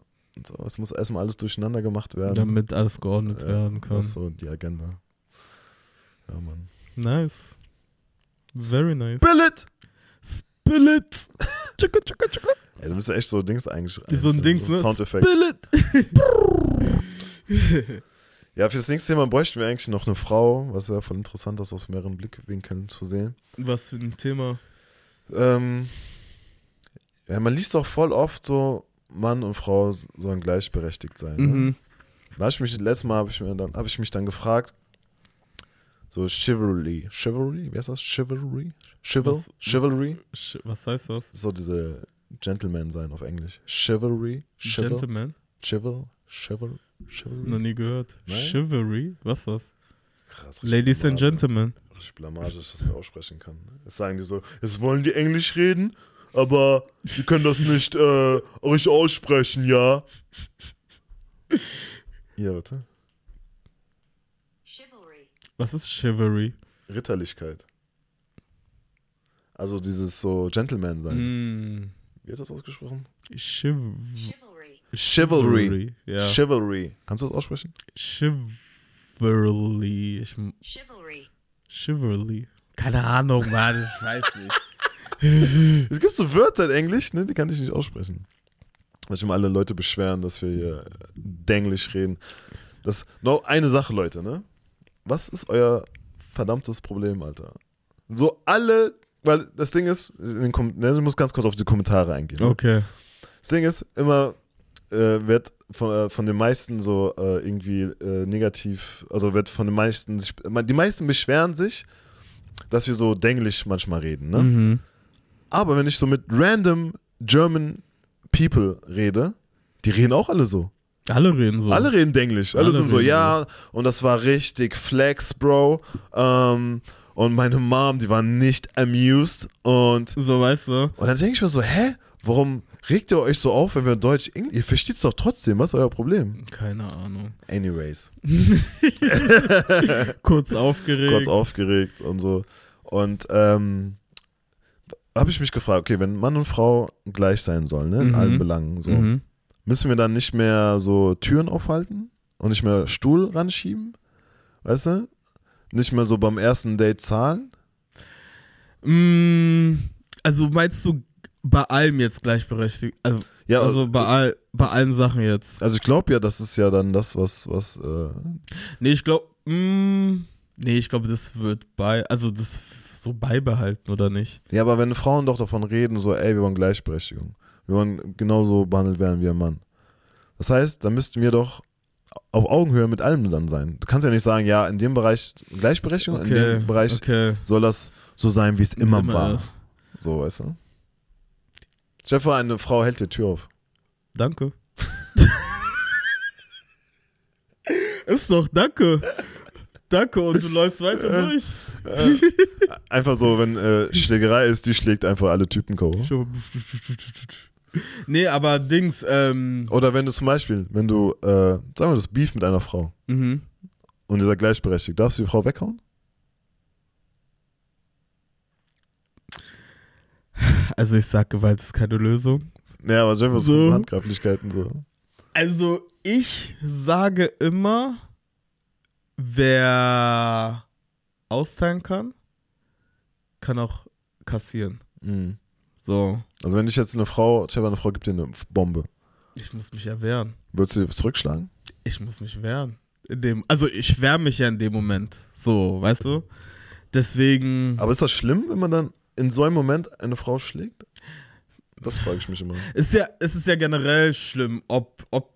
So, es muss erstmal alles durcheinander gemacht werden. damit alles geordnet Ja, werden kann. Das ist so die Agenda. Ja, Mann. Nice. Very nice. Billet! Billet! Tschukka, tschukka, tschukka. Ey, du bist ja echt so Dings eigentlich. So ein Dings, ne? Soundeffekt. Billet! Ja, fürs nächste Thema bräuchten wir eigentlich noch eine Frau, was ja voll interessant ist, aus mehreren Blickwinkeln zu sehen. Was für ein Thema. Ähm, ja, man liest doch voll oft so, Mann und Frau sollen gleichberechtigt sein. Ne? Mhm. Da habe ich mich, letztes Mal habe ich, mir dann- hab ich mich dann gefragt, so Chivalry. Chivalry? Wie heißt das? Chivalry? Chival? Was- Chivalry? Sch- Was heißt das? So diese Gentleman sein auf Englisch. Chivalry? Chival? Gentleman? Chival? Chival? Chivalry? Noch nie gehört. Nein? Chivalry? Was ist das? Krass, Ladies and Blamage. Gentlemen. Richtig blamage, dass ich das aussprechen kann. Jetzt sagen die so, jetzt wollen die Englisch reden, aber die können das nicht äh, richtig aussprechen, ja. Ja, bitte. Chivalry. Was ist Chivalry? Ritterlichkeit. Also dieses so Gentleman sein. Mm. Wie ist das ausgesprochen? Chiv Chivalry. Chivalry. Ja. Chivalry. Kannst du das aussprechen? Chivalry. Ich, Chivalry. Chivalry. Keine Ahnung, Mann, ich weiß nicht. Es gibt so Wörter in Englisch, ne, die kann ich nicht aussprechen. Weil sich immer alle Leute beschweren, dass wir hier Denglisch reden. Das noch eine Sache, Leute, ne? Was ist euer verdammtes Problem, Alter? So alle, weil das Ding ist, in ne, du musst ganz kurz auf die Kommentare eingehen. Ne? Okay. Das Ding ist, immer äh, wird von, äh, von den meisten so äh, irgendwie äh, negativ, also wird von den meisten, sich, die meisten beschweren sich, dass wir so Denglisch manchmal reden, ne? Mhm. Aber wenn ich so mit random German People rede, die reden auch alle so. Alle reden so. Alle reden Denglisch. Alle, Alle sind so, ja, und das war richtig flex, Bro. Ähm, und meine Mom, die war nicht amused. Und, So, weißt du? und dann denke ich mir so, hä? Warum regt ihr euch so auf, wenn wir Deutsch, Englisch, ihr versteht es doch trotzdem, was ist euer Problem? Keine Ahnung. Anyways, Kurz aufgeregt. kurz aufgeregt und so. Und ähm, habe ich mich gefragt, okay, wenn Mann und Frau gleich sein sollen, ne, in Mhm. allen Belangen, so, Mhm. müssen wir dann nicht mehr so Türen aufhalten und nicht mehr Stuhl ranschieben? Weißt du? Nicht mehr so beim ersten Date zahlen? Mm, also meinst du bei allem jetzt gleichberechtigt? Also, Ja, also bei, all, bei allen Sachen jetzt. also ich glaube ja, das ist ja dann das, was, was, äh, Nee, ich glaube, nee, ich glaube, das wird bei, also das so beibehalten oder nicht? ja, aber wenn Frauen doch davon reden, so, ey, wir wollen Gleichberechtigung. Wir wollen genauso behandelt werden wie ein Mann. Das heißt, da müssten wir doch auf Augenhöhe mit allem dann sein. Du kannst ja nicht sagen, ja, in dem Bereich Gleichberechtigung, in dem Bereich okay. soll das so sein, wie es immer, Immer war. ist. So, weißt du? Stell eine Frau hält die Tür auf. Danke. Ist doch, danke. Danke und du läufst weiter durch. Einfach so, wenn äh, Schlägerei ist, die schlägt einfach alle Typen K.O. Nee, aber Dings, ähm, Oder wenn du zum Beispiel, wenn du, äh, sagen wir, das Beef mit einer Frau mhm. und ihr seid gleichberechtigt, darfst du die Frau weghauen? also ich sag, Gewalt ist keine Lösung. Ja, aber stell dir so Handgreiflichkeiten so. Also ich sage immer, wer austeilen kann, kann auch kassieren. Mhm. So, Also wenn ich jetzt eine Frau, dir mal, eine Frau gibt dir eine Bombe, ich muss mich ja wehren. würdest du die zurückschlagen? Ich muss mich wehren. In dem, also ich wehre mich ja in dem Moment. So, weißt du? Deswegen Aber ist das schlimm, wenn man dann in so einem Moment eine Frau schlägt? Das frage ich mich immer. ist ja, es ist ja generell schlimm, ob, ob,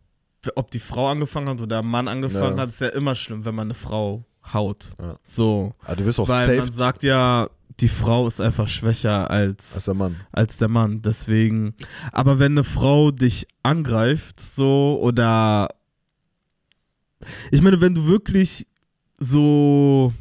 ob die Frau angefangen hat oder der Mann angefangen Ja. hat, ist ja immer schlimm, wenn man eine Frau haut. Ja. So. Aber du wirst auch Weil safe man sagt ja, die Frau ist einfach schwächer als, als der Mann. als der Mann. Deswegen. Aber wenn eine Frau dich angreift, so, oder. Ich meine, wenn du wirklich so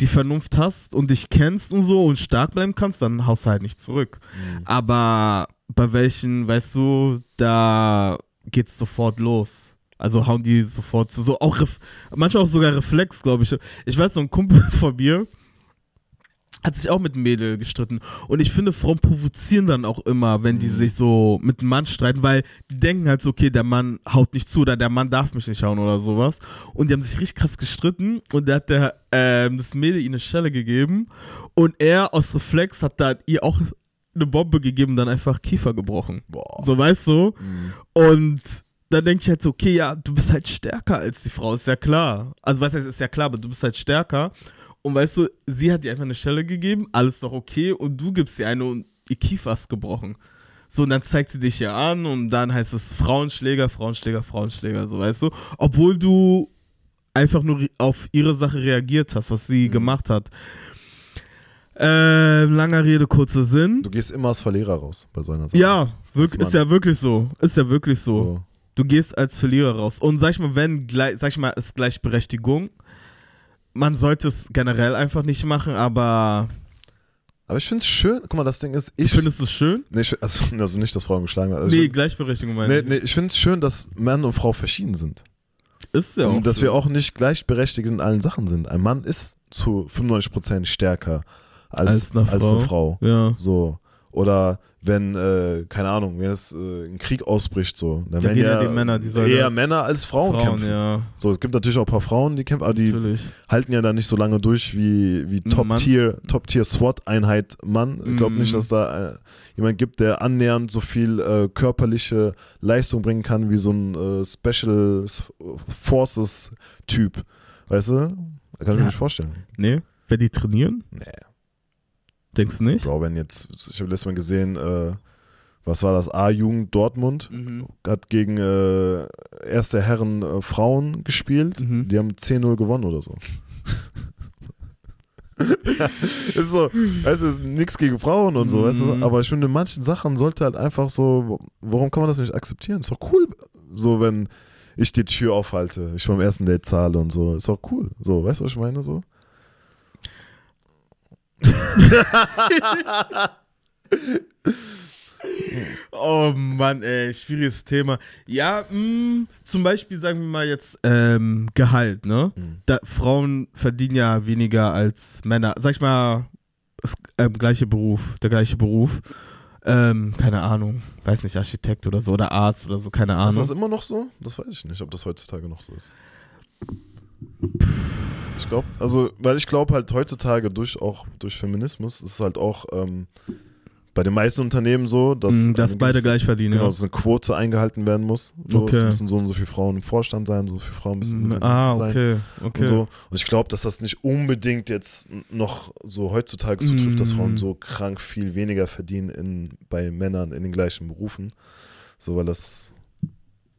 die Vernunft hast und dich kennst und so und stark bleiben kannst, dann haust du halt nicht zurück. Mhm. Aber bei welchen, weißt du, da geht's sofort los. Also hauen die sofort zu. So auch manchmal auch sogar Reflex, glaube ich. Ich weiß, so ein Kumpel von mir hat sich auch mit einem Mädel gestritten. Und ich finde, Frauen provozieren dann auch immer, wenn die Mhm. sich so mit einem Mann streiten, weil die denken halt so, okay, der Mann haut nicht zu oder der Mann darf mich nicht hauen oder sowas. Und die haben sich richtig krass gestritten und der hat der, ähm, das Mädel ihm eine Schelle gegeben und er aus Reflex hat da ihr auch eine Bombe gegeben und dann einfach Kiefer gebrochen. Boah. So, weißt du? Mhm. Und dann denke ich halt so, okay, ja, du bist halt stärker als die Frau, ist ja klar. Also, was heißt, ist ja klar, aber du bist halt stärker. Und weißt du, sie hat dir einfach eine Stelle gegeben, alles doch okay, und du gibst ihr eine und ihr Kiefer ist gebrochen. So, und dann zeigt sie dich ja an und dann heißt es Frauenschläger, Frauenschläger, Frauenschläger, so weißt du. Obwohl du einfach nur auf ihre Sache reagiert hast, was sie Mhm. gemacht hat. Ähm, langer Rede, kurzer Sinn. Du gehst immer als Verlierer raus bei so einer Sache. Ja, wirk, Mann. ist ja wirklich so. Ist ja wirklich so. So. Du gehst als Verlierer raus. Und sag ich mal, wenn, gleich, sag ich mal, ist Gleichberechtigung, man sollte es generell einfach nicht machen, aber Aber ich finde es schön, guck mal, das Ding ist, ich ich. findest es schön? nee, ich, also, also nicht, dass Frauen geschlagen werden. Also nee, ich, Gleichberechtigung nee, meine nee, ich finde es schön, dass Mann und Frau verschieden sind. ich. Ist ja auch und dass so. wir auch nicht gleichberechtigt in allen Sachen sind. Ein Mann ist zu 95% stärker als, Als eine als eine Frau. Ja. So. Oder wenn, äh, keine Ahnung, wenn es äh, ein Krieg ausbricht, so, dann Da werden ja, ja die Männer, die eher ja- Männer als Frauen, Frauen, kämpfen. ja. So, es gibt natürlich auch ein paar Frauen, die kämpfen, aber die Natürlich. halten ja dann nicht so lange durch wie, wie Top-Tier, Top-Tier SWAT-Einheit Mann. Ich glaube Mm. nicht, dass da äh, jemand gibt, der annähernd so viel äh, körperliche Leistung bringen kann wie so ein äh, Special Forces-Typ. Weißt du? Da kann ich mir Ja. nicht vorstellen. Nee? Wenn die trainieren? Nee. Denkst du nicht? Bro, wenn jetzt, ich habe letztes Mal gesehen, äh, was war das? A-Jugend Dortmund Mhm. hat gegen äh, erste Herren äh, Frauen gespielt. Mhm. Die haben 10-0 gewonnen oder so. ist so, du, ist nichts gegen Frauen und so, weißt du, Mhm. aber ich finde, in manchen Sachen sollte halt einfach so, warum kann man das nicht akzeptieren? Ist doch cool, so wenn ich die Tür aufhalte, ich beim ersten Date zahle und so, ist doch cool, so, weißt du, was ich meine, so? Oh Mann, ey, schwieriges Thema. Ja, mh, zum Beispiel sagen wir mal jetzt ähm, Gehalt, ne? Mhm. Da, Frauen verdienen ja weniger als Männer. Sag ich mal, das ähm, gleiche Beruf, der gleiche Beruf. Ähm, keine Ahnung, weiß nicht, Architekt oder so oder Arzt oder so, keine Ist Ahnung. das immer noch so? Das weiß ich nicht, ob das heutzutage noch so ist. Ich glaube, also, weil ich glaube halt heutzutage durch auch durch Feminismus ist es halt auch ähm, bei den meisten Unternehmen so, dass, Mm, dass beide gleich verdienen, genau, ja. dass eine Quote eingehalten werden muss. So, Okay. Es müssen so und so viele Frauen im Vorstand sein, so viele Frauen müssen im Unternehmen Ah, sein. okay, okay. Und, so. und ich glaube, dass das nicht unbedingt jetzt noch so heutzutage zutrifft, dass Mm. Frauen so krank viel weniger verdienen in, bei Männern in den gleichen Berufen. So, weil das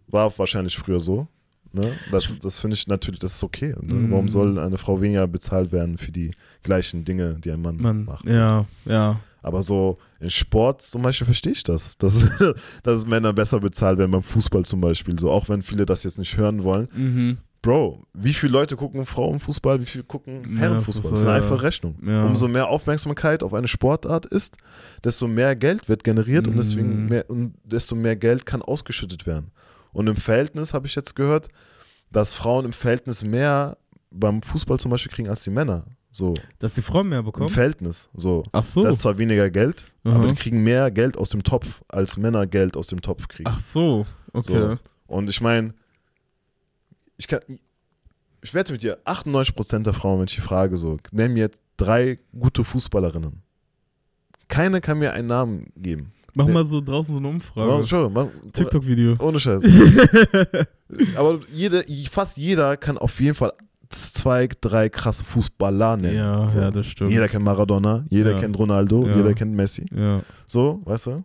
war wahrscheinlich früher so. Ne? Das, das finde ich natürlich, das ist okay. Ne? Mm. Warum soll eine Frau weniger bezahlt werden für die gleichen Dinge, die ein Mann, Mann, macht? Ja, ja. Aber so in Sport zum Beispiel verstehe ich das, dass, dass Männer besser bezahlt werden beim Fußball zum Beispiel. So, auch wenn viele das jetzt nicht hören wollen. Mhm. Bro, wie viele Leute gucken Frauenfußball, wie viele gucken Ja, Herrenfußball? Das ist eine ja. einfache Rechnung. Ja. Umso mehr Aufmerksamkeit auf eine Sportart ist, desto mehr Geld wird generiert und deswegen Mhm. mehr, und desto mehr Geld kann ausgeschüttet werden. Und im Verhältnis habe ich jetzt gehört, dass Frauen im Verhältnis mehr beim Fußball zum Beispiel kriegen als die Männer. So, Dass die Frauen mehr im bekommen? Verhältnis. So. Ach so. Das ist zwar weniger Geld, Aha. aber die kriegen mehr Geld aus dem Topf, als Männer Geld aus dem Topf kriegen. Ach so. Okay. So. Und ich meine, ich kann, ich wette mit dir, 98% der Frauen, wenn ich die frage, so, mir jetzt drei gute Fußballerinnen. Keine kann mir einen Namen geben. Mach mal so draußen so eine Umfrage. Schau, mach- TikTok-Video. Ohne Scheiß. Aber jede, fast jeder kann auf jeden Fall zwei, drei krasse Fußballer nennen. Ja, so. ja, das stimmt. Jeder kennt Maradona, jeder Ja. kennt Ronaldo, Ja. jeder kennt Messi. Ja. So, weißt du?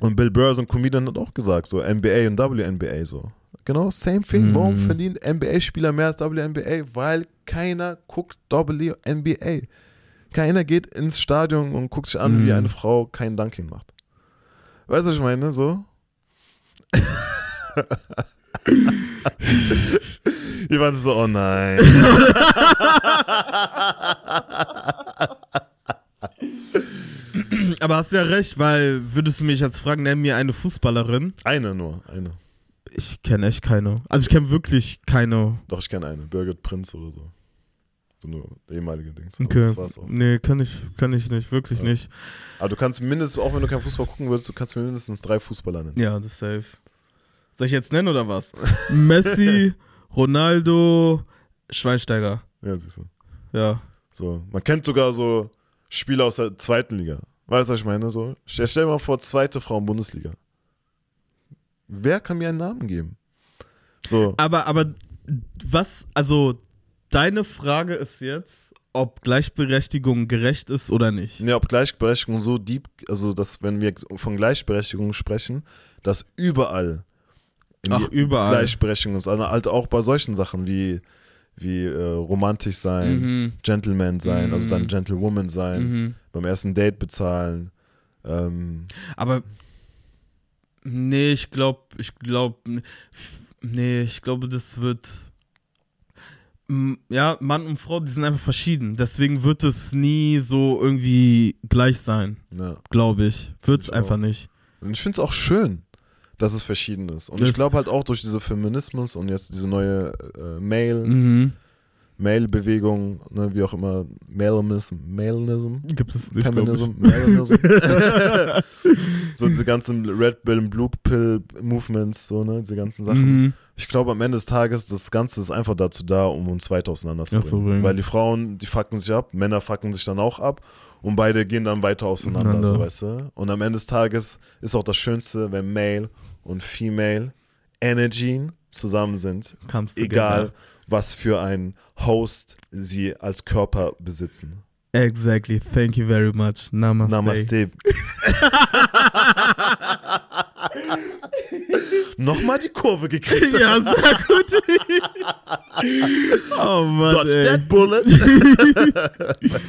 Und Bill Burr, so ein Comedian, hat auch gesagt, so NBA und WNBA so. Genau, same thing. Mhm. Warum verdienen NBA-Spieler mehr als WNBA? Weil keiner guckt WNBA. Keiner geht ins Stadion und guckt sich an, Mhm. wie eine Frau kein Dunking macht. Weißt du, was ich meine? So. Die waren so, oh nein. Aber hast ja recht, weil würdest du mich jetzt fragen, nenn mir eine Fußballerin? Eine nur, eine. Ich kenne echt keine. Also ich kenne wirklich keine. Doch, ich kenne eine. Birgit Prinz oder so. So eine ehemalige Dings. Okay. Das war's auch. Nee, kann ich, kann ich nicht, wirklich Ja. nicht. Aber du kannst mindestens, auch wenn du kein Fußball gucken würdest, du kannst mir mindestens drei Fußballer nennen. Ja, das ist safe. Soll ich jetzt nennen oder was? Messi, Ronaldo, Schweinsteiger. Ja, siehst du. Ja. So. Man kennt sogar so Spieler aus der zweiten Liga. Weißt du, was ich meine? So. Stell, stell dir mal vor, zweite Frauen-Bundesliga. Wer kann mir einen Namen geben? So. Aber, aber was, also deine Frage ist jetzt, ob Gleichberechtigung gerecht ist oder nicht. Ne, ob Gleichberechtigung so deep, also dass, wenn wir von Gleichberechtigung sprechen, dass überall Ach, überall. Gleichberechtigung ist. Also halt auch bei solchen Sachen wie, wie äh, romantisch sein, Mhm. Gentleman sein, also Mhm. dann Gentlewoman sein, Mhm. beim ersten Date bezahlen. Ähm, Aber nee, ich glaube, ich glaube, nee, ich glaube, das wird ja, Mann und Frau, die sind einfach verschieden. Deswegen wird es nie so irgendwie gleich sein, ja. glaube ich. Wird es einfach auch. nicht. Und ich finde es auch schön, dass es verschieden ist. Und Das- ich glaube halt auch durch diese Feminismus und jetzt diese neue äh, Male, Mhm. Male-Bewegung, ne, wie auch immer, Maleism, Maleism, Gibt es nicht. Feminism, Maleism. so diese ganzen Red Pill, Blue Pill Movements, so, ne, diese ganzen Sachen. Mhm. Ich glaube, am Ende des Tages, das Ganze ist einfach dazu da, um uns weiter auseinanderzubringen. bringen. Weil die Frauen, die fucken sich ab, Männer fucken sich dann auch ab und beide gehen dann weiter auseinander, so, weißt du? Und am Ende des Tages ist auch das Schönste, wenn Male und Female Energy zusammen sind, Comes egal together. Was für ein Host sie als Körper besitzen. Exactly. Thank you very much. Namaste. Namaste. Nochmal die Kurve gekriegt. Ja, sehr gut. oh Mann, Dodge ey. that bullet.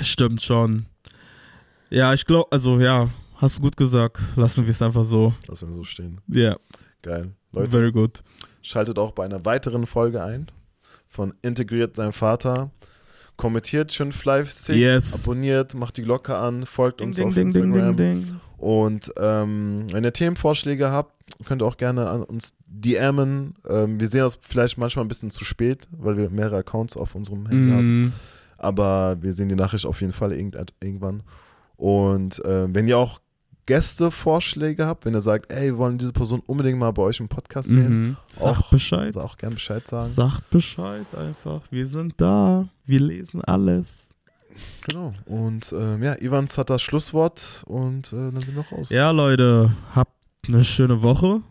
Stimmt schon. Ja, ich glaube, also ja, hast du gut gesagt. Lassen wir es einfach so. Lass wir so stehen. Ja, Geil. Leute, very good. Schaltet auch bei einer weiteren Folge ein von Integriert sein Vater. Kommentiert schön fleißig, Yes. abonniert, macht die Glocke an, folgt uns Ding, auf ding, ding, Instagram. ding, ding. Und ähm, wenn ihr Themenvorschläge habt, könnt ihr auch gerne an uns DMen. Ähm, wir sehen das vielleicht manchmal ein bisschen zu spät, weil wir mehrere Accounts auf unserem Handy haben. Mm, Aber wir sehen die Nachricht auf jeden Fall irgend, irgendwann. Und äh, wenn ihr auch Gästevorschläge habt, wenn ihr sagt, ey, wir wollen diese Person unbedingt mal bei euch im Podcast sehen, mhm. Sag Auch- Bescheid. also auch gerne Bescheid sagen. Sagt Bescheid einfach. Wir sind da. Wir lesen alles. Genau. Und ähm, ja, Ivans hat das Schlusswort und äh, dann sind wir raus. Ja, Leute, habt eine schöne Woche.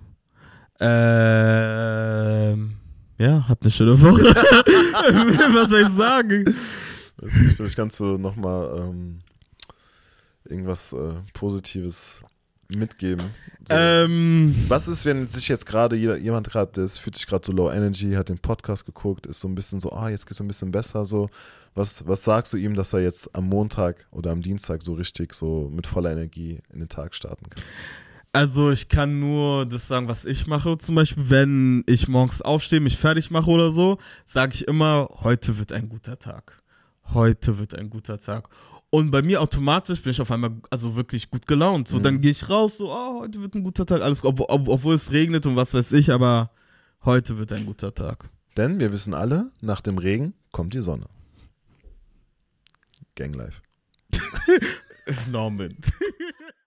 Ähm, ja, habt eine schöne Woche. Was soll ich sagen? Nicht, Vielleicht kannst du nochmal ähm, irgendwas äh, Positives mitgeben. So. Ähm, Was ist, wenn sich jetzt gerade jemand gerade, das fühlt sich gerade so low energy, hat den Podcast geguckt, ist so ein bisschen so, ah, jetzt geht es so ein bisschen besser, so. Was, was sagst du ihm, dass er jetzt am Montag oder am Dienstag so richtig so mit voller Energie in den Tag starten kann? Also ich kann nur das sagen, was ich mache. Zum Beispiel, wenn ich morgens aufstehe, mich fertig mache oder so, sage ich immer, heute wird ein guter Tag. Heute wird ein guter Tag. Und bei mir automatisch bin ich auf einmal also wirklich gut gelaunt. So, dann gehe ich raus, so, oh, heute wird ein guter Tag, alles, ob, ob, obwohl es regnet und was weiß ich, aber heute wird ein guter Tag. Denn wir wissen alle, nach dem Regen kommt die Sonne. Gang Life. Norman.